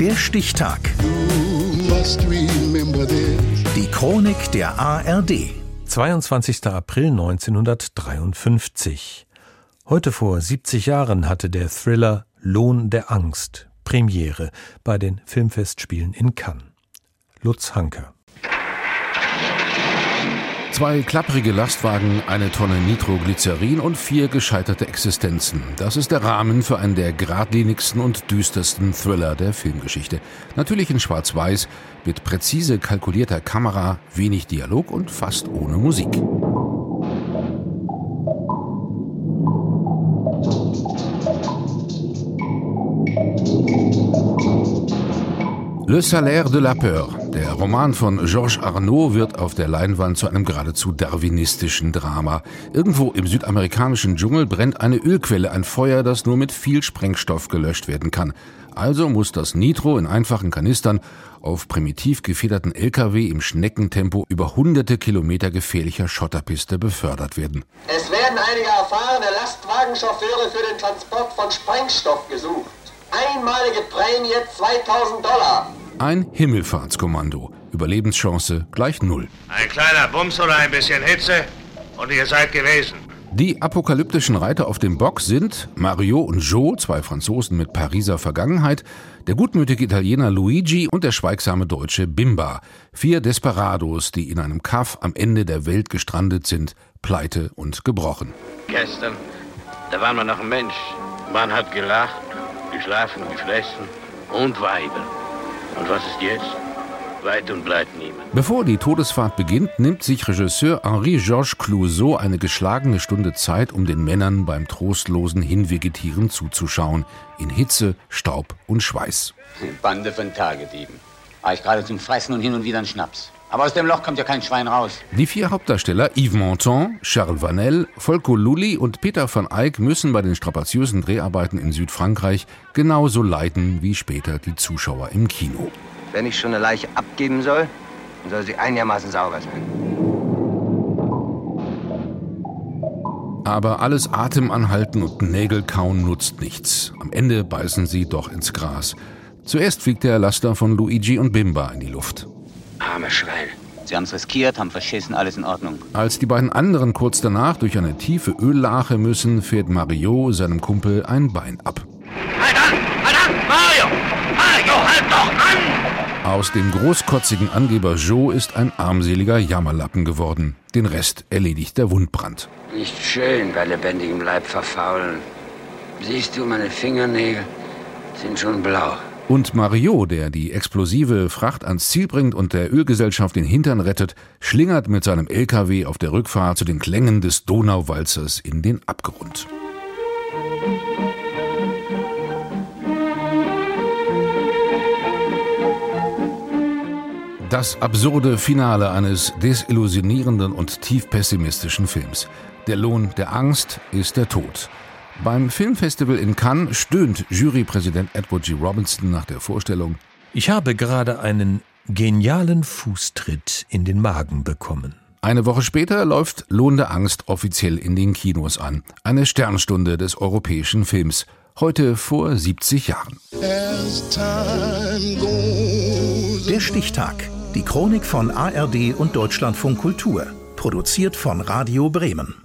Der Stichtag. Die Chronik der ARD. 22. April 1953. Heute vor 70 Jahren hatte der Thriller Lohn der Angst Premiere bei den Filmfestspielen in Cannes. Lutz Hanker. Zwei klapprige Lastwagen, eine Tonne Nitroglycerin und vier gescheiterte Existenzen. Das ist der Rahmen für einen der geradlinigsten und düstersten Thriller der Filmgeschichte. Natürlich in Schwarz-Weiß, mit präzise kalkulierter Kamera, wenig Dialog und fast ohne Musik. Le Salaire de la Peur, der Roman von Georges Arnaud, wird auf der Leinwand zu einem geradezu darwinistischen Drama. Irgendwo im südamerikanischen Dschungel brennt eine Ölquelle, ein Feuer, das nur mit viel Sprengstoff gelöscht werden kann. Also muss das Nitro in einfachen Kanistern auf primitiv gefederten Lkw im Schneckentempo über hunderte Kilometer gefährlicher Schotterpiste befördert werden. Es werden einige erfahrene Lastwagenchauffeure für den Transport von Sprengstoff gesucht. Einmalige Prämie 2000 Dollar. Ein Himmelfahrtskommando. Überlebenschance gleich null. Ein kleiner Bums oder ein bisschen Hitze und ihr seid gewesen. Die apokalyptischen Reiter auf dem Bock sind Mario und Joe, zwei Franzosen mit Pariser Vergangenheit, der gutmütige Italiener Luigi und der schweigsame Deutsche Bimba. Vier Desperados, die in einem Kaff am Ende der Welt gestrandet sind, pleite und gebrochen. Gestern, da waren wir noch ein Mensch. Man hat gelacht, geschlafen, gefressen und Weiber. Und was ist jetzt? Weit und breit niemand. Bevor die Todesfahrt beginnt, nimmt sich Regisseur Henri-Georges Clouseau eine geschlagene Stunde Zeit, um den Männern beim trostlosen Hinvegetieren zuzuschauen. In Hitze, Staub und Schweiß. Bande von Tagedieben. War ich gerade zum Fressen und hin und wieder ein Schnaps. Aber aus dem Loch kommt ja kein Schwein raus. Die vier Hauptdarsteller Yves Montand, Charles Vanel, Volko Lully und Peter van Eyck müssen bei den strapaziösen Dreharbeiten in Südfrankreich genauso leiden wie später die Zuschauer im Kino. Wenn ich schon eine Leiche abgeben soll, dann soll sie einigermaßen sauber sein. Aber alles Atemanhalten und Nägelkauen nutzt nichts. Am Ende beißen sie doch ins Gras. Zuerst fliegt der Laster von Luigi und Bimba in die Luft. Arme Schwein. Sie haben's riskiert, haben verschissen, alles in Ordnung. Als die beiden anderen kurz danach durch eine tiefe Öllache müssen, fährt Mario seinem Kumpel ein Bein ab. Halt an! Halt an! Mario! Mario, halt doch an! Aus dem großkotzigen Angeber Joe ist ein armseliger Jammerlappen geworden. Den Rest erledigt der Wundbrand. Nicht schön bei lebendigem Leib verfaulen. Siehst du, meine Fingernägel sind schon blau. Und Mario, der die explosive Fracht ans Ziel bringt und der Ölgesellschaft den Hintern rettet, schlingert mit seinem LKW auf der Rückfahrt zu den Klängen des Donauwalzers in den Abgrund. Das absurde Finale eines desillusionierenden und tief pessimistischen Films. Der Lohn der Angst ist der Tod. Beim Filmfestival in Cannes stöhnt Jurypräsident Edward G. Robinson nach der Vorstellung. Ich habe gerade einen genialen Fußtritt in den Magen bekommen. Eine Woche später läuft Lohn der Angst offiziell in den Kinos an. Eine Sternstunde des europäischen Films. Heute vor 70 Jahren. Der Stichtag. Die Chronik von ARD und Deutschlandfunk Kultur. Produziert von Radio Bremen.